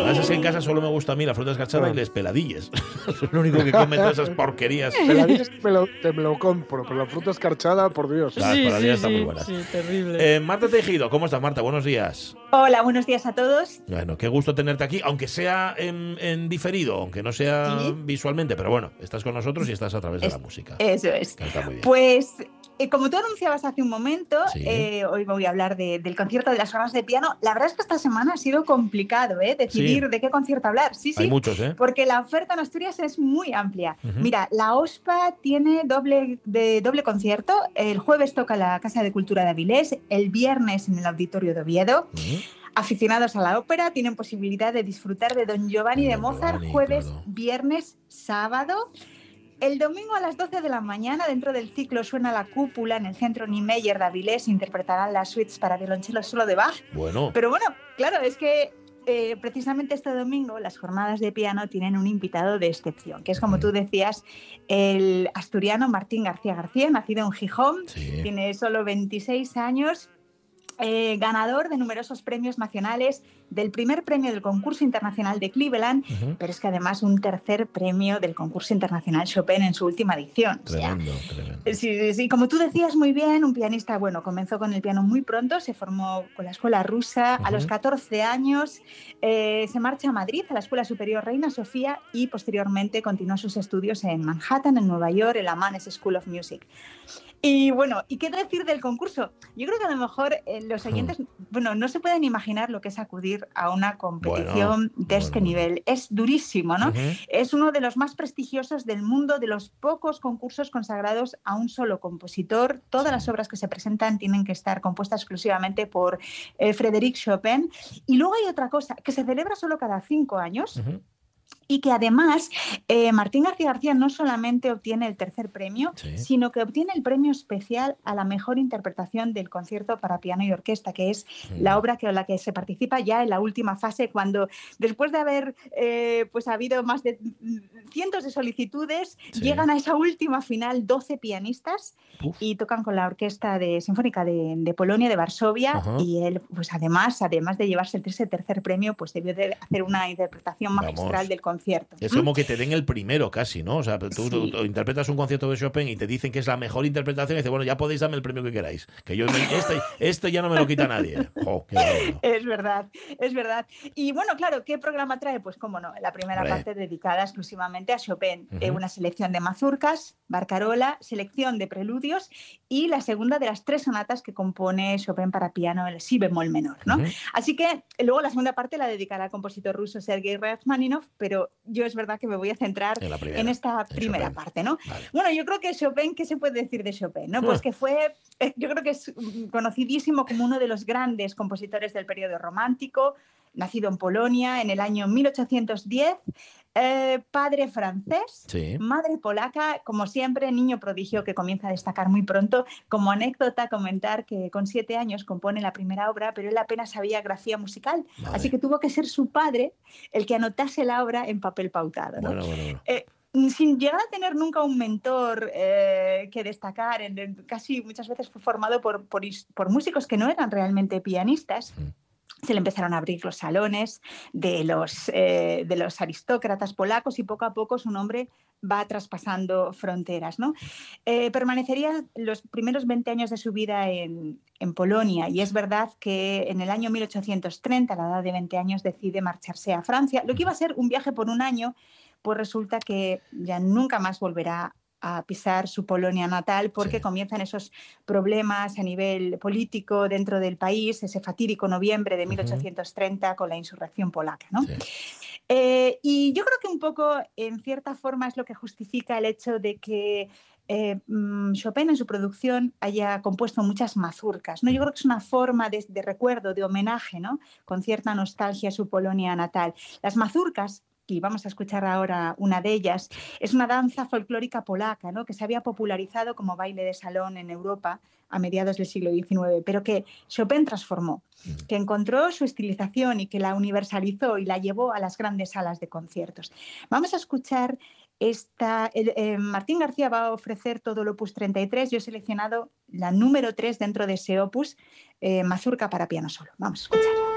Flamme Además es que en casa solo me gusta a mí la fruta escarchada y les peladillas. es lo único que come todas esas porquerías. Peladillas me lo, te me lo compro, pero la fruta escarchada, por Dios. Las peladillas están muy buenas. terrible. Eh, Marta Tejido, ¿cómo estás, Marta? Buenos días. Hola, buenos días a todos. Bueno, qué gusto tenerte aquí, aunque sea en, en diferido, aunque no sea Sí. visualmente, pero bueno, estás con nosotros y estás a través de la música. Eso es. Que está muy bien. Pues, como tú anunciabas hace un momento, Sí. eh, hoy voy a hablar de- del concierto de las jornadas de piano. La verdad es que esta semana ha sido complicado ¿eh? decidir Sí. de qué concierto hablar. Sí, sí. Muchos, ¿eh? Porque la oferta en Asturias es muy amplia. Mira, la OSPA tiene doble, de, doble concierto. El jueves toca la Casa de Cultura de Avilés, el viernes en el Auditorio de Oviedo. Aficionados a la ópera tienen posibilidad de disfrutar de Don Giovanni de Mozart Giovanni, jueves, claro. viernes, sábado. El domingo a las 12 de la mañana, dentro del ciclo Suena la Cúpula en el Centro Niemeyer de Avilés, interpretarán las suites para violonchelo solo de Bach. Bueno, Pero bueno, claro, es que eh, precisamente este domingo las jornadas de piano tienen un invitado de excepción, que es como tú decías, el asturiano Martín García García, nacido en Gijón, sí. tiene solo 26 años, eh, ganador de numerosos premios nacionales, del primer premio del concurso internacional de Cleveland, Ujú. pero es que además un tercer premio del concurso internacional Chopin en su última edición. O sea, Tremendo, tremendo. Sí, sí, sí, como tú decías muy bien, un pianista, bueno, comenzó con el piano muy pronto, se formó con la escuela rusa, a los Ujú. 14 años eh, se marcha a Madrid, a la Escuela Superior Reina Sofía y posteriormente continuó sus estudios en Manhattan, en Nueva York, en la Mannes School of Music. Y bueno, ¿y qué decir del concurso? Yo creo que a lo mejor eh, los oyentes, bueno, no se pueden imaginar lo que es acudir a una competición de este bueno. nivel. Es durísimo, ¿no? Es uno de los más prestigiosos del mundo, de los pocos concursos consagrados a un solo compositor. Todas Sí. las obras que se presentan tienen que estar compuestas exclusivamente por eh, Frédéric Chopin. Y luego hay otra cosa, que se celebra solo cada cinco años. Y que además eh, Martín García García no solamente obtiene el tercer premio, Sí. sino que obtiene el premio especial a la mejor interpretación del concierto para piano y orquesta, que es la obra que, la que se participa ya en la última fase, cuando después de haber eh, pues, habido más de mm, cientos de solicitudes, Sí. llegan a esa última final 12 pianistas Uf. y tocan con la Orquesta de, Sinfónica de, de Polonia, de Varsovia, Ajá. y él, pues además, además de llevarse el ese tercer premio, pues debió de hacer una interpretación Vamos. magistral del concierto. Es como que te den el primero casi, ¿no? O sea, tú, Sí. tú- tú interpretas un concierto de Chopin y te dicen que es la mejor interpretación y dices, bueno, ya podéis darme el premio que queráis. Que yo, me- este, este ya no me lo quita nadie. Qué. Es verdad, es verdad. Y bueno, claro, ¿qué programa trae? Pues cómo no, la primera Hombre. parte dedicada exclusivamente a Chopin, Eh, una selección de mazurcas, barcarola, selección de preludios y la segunda de las tres sonatas que compone Chopin para piano, el si bemol menor, ¿no? Así que luego la segunda parte la dedicará al compositor ruso Sergei Rachmaninoff, pero yo es verdad que me voy a centrar En la primera, en esta en primera Chopin. parte, ¿no? Vale. Bueno, yo creo que Chopin, ¿qué se puede decir de Chopin? ¿no? Pues Ah. que fue, eh, yo creo que es mm, conocidísimo como uno de los grandes compositores del periodo romántico, nacido en Polonia en el año 1810, eh, padre francés. Sí. Madre polaca, como siempre, niño prodigio que comienza a destacar muy pronto. Como anécdota, comentar que con siete años compone la primera obra, pero él apenas sabía grafía musical. Así que tuvo que ser su padre el que anotase la obra en papel pautado. ¿no? Bueno, bueno, bueno. Eh, sin llegar a tener nunca un mentor eh, que destacar, en- en- casi muchas veces fue formado por, por is- por músicos que no eran realmente pianistas. Mm. Se le empezaron a abrir los salones de los, eh, de los aristócratas polacos y poco a poco su nombre va traspasando fronteras. ¿no? Eh, permanecería los primeros 20 años de su vida en, en Polonia y es verdad que en el año 1830, a la edad de 20 años, decide marcharse a Francia, lo que iba a ser un viaje por un año, pues resulta que ya nunca más volverá a pisar su Polonia natal porque Sí. comienzan esos problemas a nivel político dentro del país, ese fatídico noviembre de Ujú. 1830 con la insurrección polaca. ¿no? Sí. Eh, y yo creo que un poco, en cierta forma, es lo que justifica el hecho de que eh, mm, Chopin en su producción haya compuesto muchas mazurcas. ¿no? Yo creo que es una forma de, de recuerdo, de homenaje, ¿no? con cierta nostalgia a su Polonia natal. Las mazurcas, vamos a escuchar ahora una de ellas, es una danza folclórica polaca ¿no? que se había popularizado como baile de salón en Europa a mediados del siglo XIX, pero que Chopin transformó, que encontró su estilización y que la universalizó y la llevó a las grandes salas de conciertos. Vamos a escuchar esta. el- eh, Martín García va a ofrecer todo el opus 33. Yo he seleccionado la número 3 dentro de ese opus, eh, Mazurca para piano solo. Vamos a escuchar.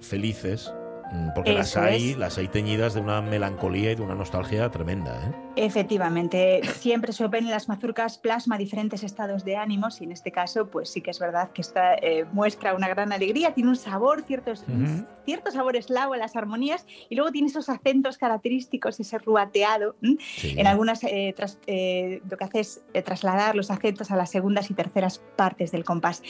Felices, mm, porque las hay, es. las hay teñidas de una melancolía y de una nostalgia tremenda, ¿eh? Efectivamente, siempre Chopin en las mazurcas plasma diferentes estados de ánimos y en este caso, pues sí que es verdad que esta eh, muestra una gran alegría, tiene un sabor, ciertos, Ujú. cierto sabor eslavo en las armonías y luego tiene esos acentos característicos, ese ruateado. Sí. En algunas eh, tras- eh, lo que hace es eh, trasladar los acentos a las segundas y terceras partes del compás.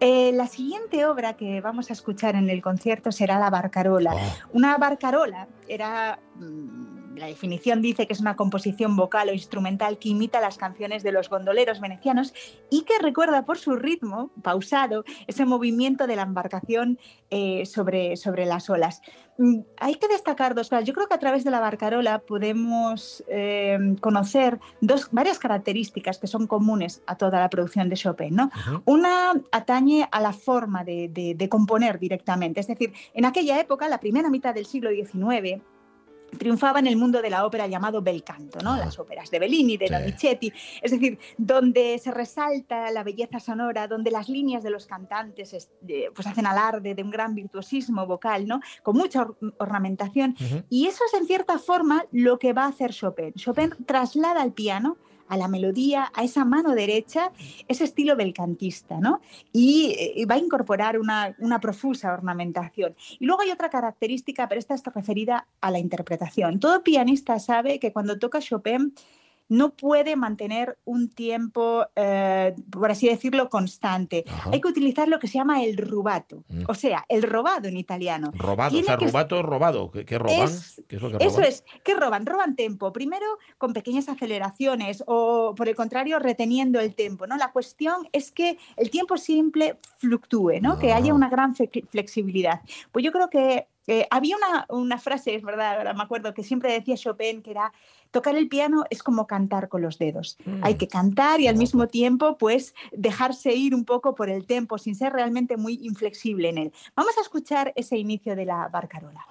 Eh, la siguiente obra que vamos a escuchar en el concierto será La Barcarola. Oh, Una barcarola era, mm, la definición dice que es una composición vocal o instrumental que imita las canciones de los gondoleros venecianos y que recuerda por su ritmo pausado ese movimiento de la embarcación eh, sobre, sobre las olas. Mm, Hay que destacar dos cosas. Yo creo que a través de la barcarola podemos eh, conocer dos, varias características que son comunes a toda la producción de Chopin. ¿no? ujú. Una atañe a la forma de, de- de componer directamente. Es decir, en aquella época, la primera mitad del siglo XIX, triunfaba en el mundo de la ópera llamado bel canto, ¿no? Ah. Las óperas de Bellini, de Sí. Donizetti, es decir, donde se resalta la belleza sonora, donde las líneas de los cantantes es- pues hacen alarde de un gran virtuosismo vocal, ¿no? Con mucha or- ornamentación y eso es en cierta forma lo que va a hacer Chopin. Chopin traslada al piano a la melodía, a esa mano derecha, ese estilo belcantista, ¿no? Y eh, va a incorporar una, una profusa ornamentación. Y luego hay otra característica, pero esta está referida a la interpretación. Todo pianista sabe que cuando toca Chopin no puede mantener un tiempo, eh, por así decirlo, constante. Ajá. Hay que utilizar lo que se llama el rubato, Mm. o sea, el robado en italiano. Robado, o sea, que- robato, robado. ¿Qué, qué roban? Es- ¿Qué es lo que Eso es, ¿qué roban? Roban tempo. Primero con pequeñas aceleraciones o por el contrario reteniendo el tempo. ¿no? La cuestión es que el tiempo simple fluctúe, ¿no? que haya Ah. una gran flexibilidad. Pues yo creo que eh, había una, una frase, es verdad, ahora me acuerdo, que siempre decía Chopin, que era, tocar el piano es como cantar con los dedos. Mm. Hay que cantar y al mismo tiempo, pues, dejarse ir un poco por el tempo, sin ser realmente muy inflexible en él. Vamos a escuchar ese inicio de la barcarola.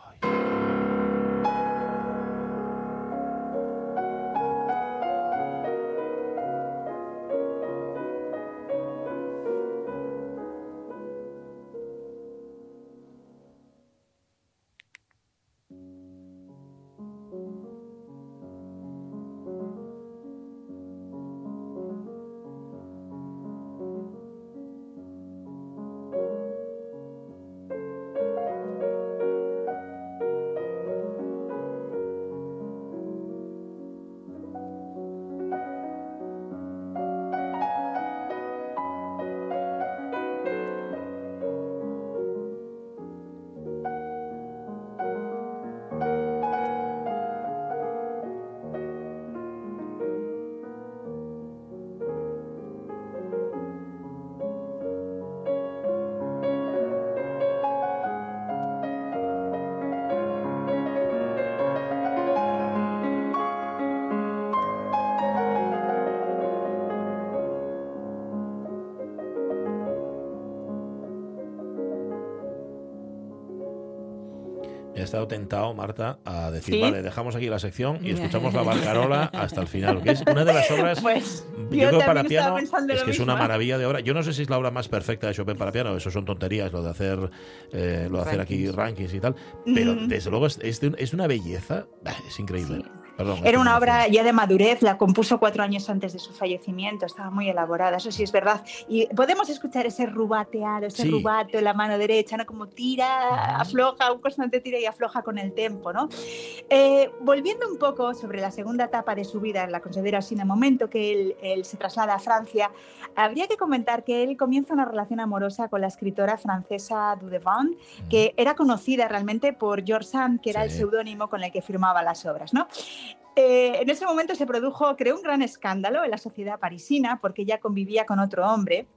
Estado tentado, Marta, a decir, ¿Sí? vale, dejamos aquí la sección y escuchamos la barcarola hasta el final, que es una de las obras Pues Yo, yo, creo para piano es que es una maravilla de obra. Yo no sé si es la obra más perfecta de Chopin para piano, eso son tonterías, lo de hacer, eh, lo de hacer aquí rankings y tal. Pero Ujú. desde luego es, es de- es una belleza, es increíble. Sí. Perdón, Era una obra ya de madurez, la compuso cuatro años antes de su fallecimiento, estaba muy elaborada, eso sí es verdad. Y podemos escuchar ese rubateado, ese Sí. rubato en la mano derecha, ¿no? Como tira, afloja, un constante tira y afloja con el tempo, ¿no? Eh, volviendo un poco sobre la segunda etapa de su vida, la considero así en el momento que él, él se traslada a Francia, habría que comentar que él comienza una relación amorosa con la escritora francesa Dudevant, que era conocida realmente por George Sand, que era el Sí. seudónimo con el que firmaba las obras, ¿no? Eh, en ese momento se produjo, creo, un gran escándalo en la sociedad parisina porque ella convivía con otro hombre,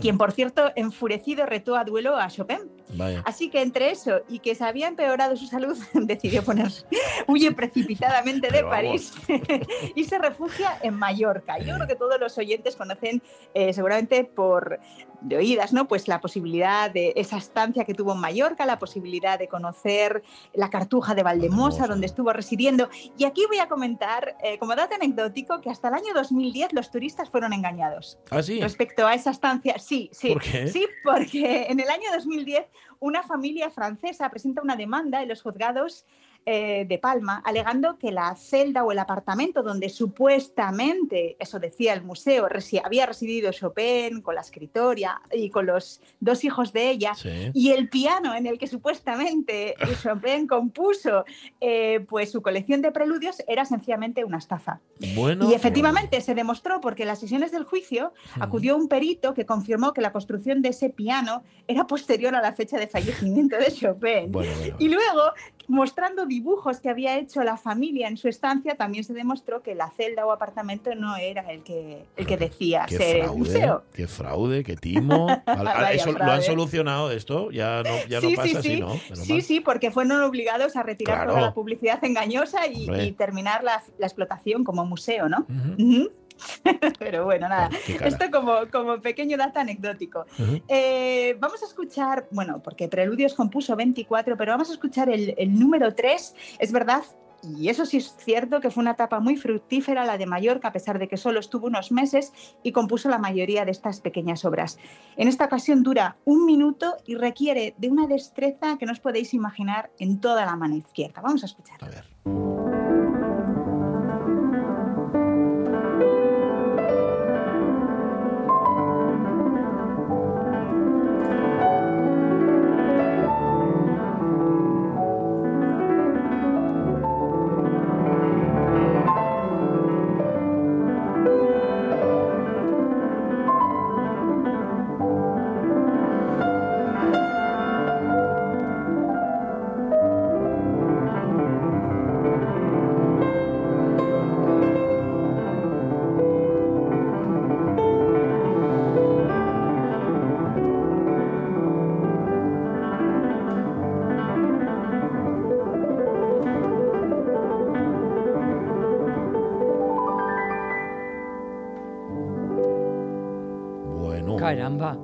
quien, por cierto, enfurecido retó a duelo a Chopin. Vaya. Así que entre eso y que se había empeorado su salud, decidió ponerse, huye precipitadamente de París y se refugia en Mallorca. Yo creo que todos los oyentes conocen, eh, seguramente por de oídas, ¿no? Pues la posibilidad de esa estancia que tuvo en Mallorca, la posibilidad de conocer la Cartuja de Valdemosa, donde estuvo residiendo. Y aquí voy a comentar, eh, como dato anecdótico, que hasta el año 2010 los turistas fueron engañados Ah, sí. respecto a esa estancia sí, sí. ¿Por qué? Sí, porque en el año 2010 una familia francesa presenta una demanda en los juzgados eh, de Palma, alegando que la celda o el apartamento donde supuestamente, eso decía el museo, resi- había residido Chopin con la escritoria y con los dos hijos de ella, Sí. y el piano en el que supuestamente Chopin compuso eh, pues su colección de preludios era sencillamente una estafa. Bueno, Y efectivamente se demostró porque en las sesiones del juicio acudió un perito que confirmó que la construcción de ese piano era posterior a la fecha de fallecimiento de Chopin. Bueno, Y luego, mostrando dibujos que había hecho la familia en su estancia, también se demostró que la celda o apartamento no era el que, el que decía Qué ser el museo. qué fraude, qué timo. Eso lo han solucionado esto, ya no, ya no sí, pasa sí, así, sí. ¿no? Sí, sí, porque fueron obligados a retirar Claro. toda la publicidad engañosa y, terminar la, la explotación como museo, ¿no? Ujú. Pero bueno, nada, esto como, como pequeño dato anecdótico. Eh, vamos a escuchar, bueno, porque Preludios compuso 24, pero vamos a escuchar el, el número 3. Es verdad, y eso sí es cierto, que fue una etapa muy fructífera la de Mallorca, a pesar de que solo estuvo unos meses y compuso la mayoría de estas pequeñas obras. En esta ocasión dura un minuto y requiere de una destreza que no os podéis imaginar en toda la mano izquierda. Vamos a escuchar. A ver.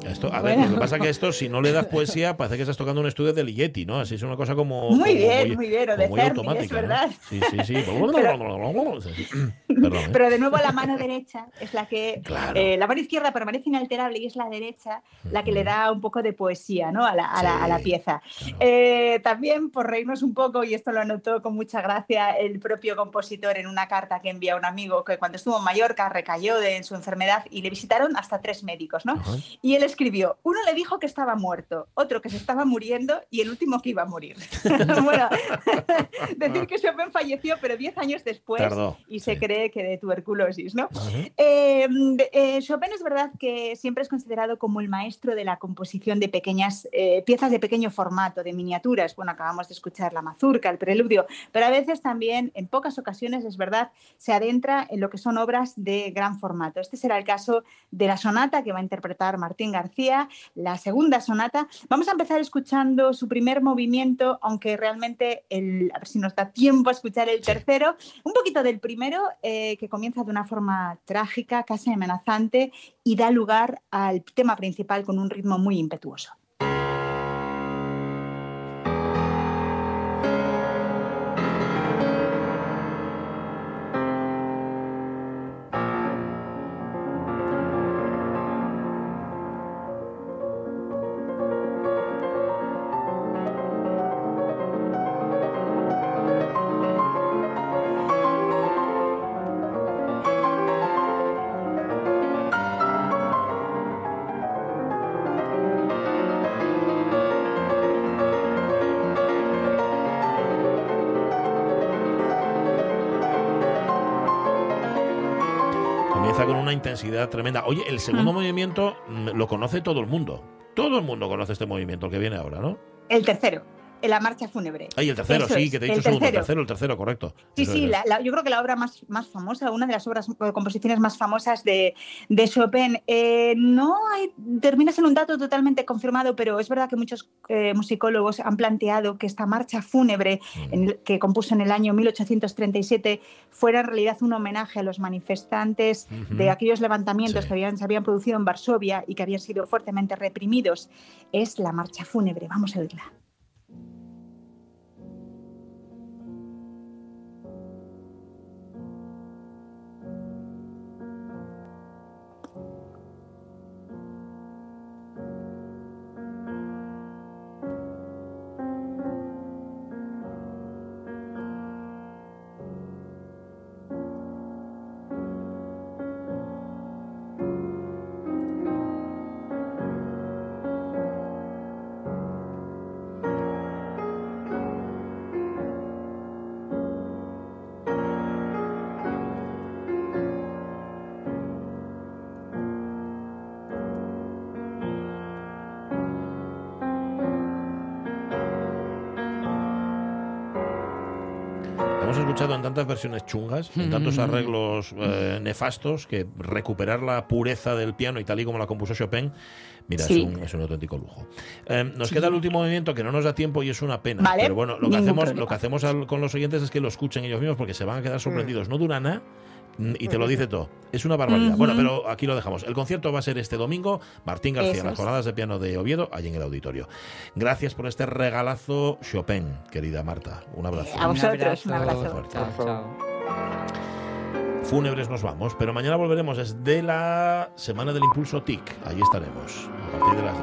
Esto, a ver, Bueno. lo que pasa es que esto, si no le das poesía, parece que estás tocando un estudio de Ligeti, ¿no? Así es una cosa como. Muy como bien, muy bien, o de Fermi, es automática, ¿no? verdad. Sí, sí, sí. Perdón, ¿eh? Pero de nuevo la mano derecha es la que... Claro. eh, la mano izquierda permanece inalterable y es la derecha la que le da un poco de poesía ¿no? a, la, a la- a la Sí, pieza. claro. Eh, también, por reírnos un poco, y esto lo anotó con mucha gracia el propio compositor en una carta que envía a un amigo que cuando estuvo en Mallorca recayó de, en su enfermedad y le visitaron hasta tres médicos, ¿no? Ajá. Y él escribió, uno le dijo que estaba muerto, otro que se estaba muriendo y el último que iba a morir. bueno, decir que Chopin falleció, pero diez años después Tardó, y se sí. cree que de tuberculosis, ¿no? Eh, eh, Chopin es verdad que siempre es considerado como el maestro de la composición de pequeñas eh, piezas de pequeño formato, de miniaturas. Bueno, acabamos de escuchar la mazurca, el preludio, pero a veces también, en pocas ocasiones, es verdad, se adentra en lo que son obras de gran formato. Este será el caso de la sonata que va a interpretar Martín García, la segunda sonata. Vamos a empezar escuchando su primer movimiento, aunque realmente, el, a ver si nos da tiempo a escuchar el tercero, un poquito del primero, eh, que comienza de una forma trágica, casi amenazante, y da lugar al tema principal con un ritmo muy impetuoso. Intensidad tremenda. Oye, el segundo movimiento mm, lo conoce todo el mundo. Todo el mundo conoce este movimiento, el que viene ahora, ¿no? El tercero, en la marcha fúnebre. Ay, el tercero, Eso sí, es, que te he dicho el segundo. El tercero. tercero, el tercero, correcto. Sí, Eso sí, la- la- yo creo que la obra más, más famosa, una de las obras, eh, composiciones más famosas de, de Chopin. Eh, no hay, termina siendo un dato totalmente confirmado, pero es verdad que muchos eh, musicólogos han planteado que esta marcha fúnebre Mm. en que compuso en el año 1837 fuera en realidad un homenaje a los manifestantes de aquellos levantamientos Sí. que habían, se habían producido en Varsovia y que habían sido fuertemente reprimidos. Es la marcha fúnebre. Vamos a oírla. Escuchado en tantas versiones chungas, en tantos Mm. arreglos eh, nefastos, que recuperar la pureza del piano y tal y como la compuso Chopin, mira, Sí. es, un, es un auténtico lujo. Eh, nos queda el último movimiento que no nos da tiempo y es una pena. Vale, pero bueno, lo que ningún hacemos, problema. lo que hacemos al- con los oyentes es que lo escuchen ellos mismos porque se van a quedar sorprendidos. No dura nada. Mm, Y te lo dice todo. Es una barbaridad. Bueno, pero aquí lo dejamos. El concierto va a ser este domingo. Martín García, Eso las es. jornadas de piano de Oviedo, allí en el auditorio. Gracias por este regalazo Chopin, querida Marta. Un abrazo. A vosotros, un abrazo. Fuerte. Chao, chao. Fúnebres nos vamos, pero mañana volveremos desde la Semana del Impulso TIC. Ahí estaremos, a partir de las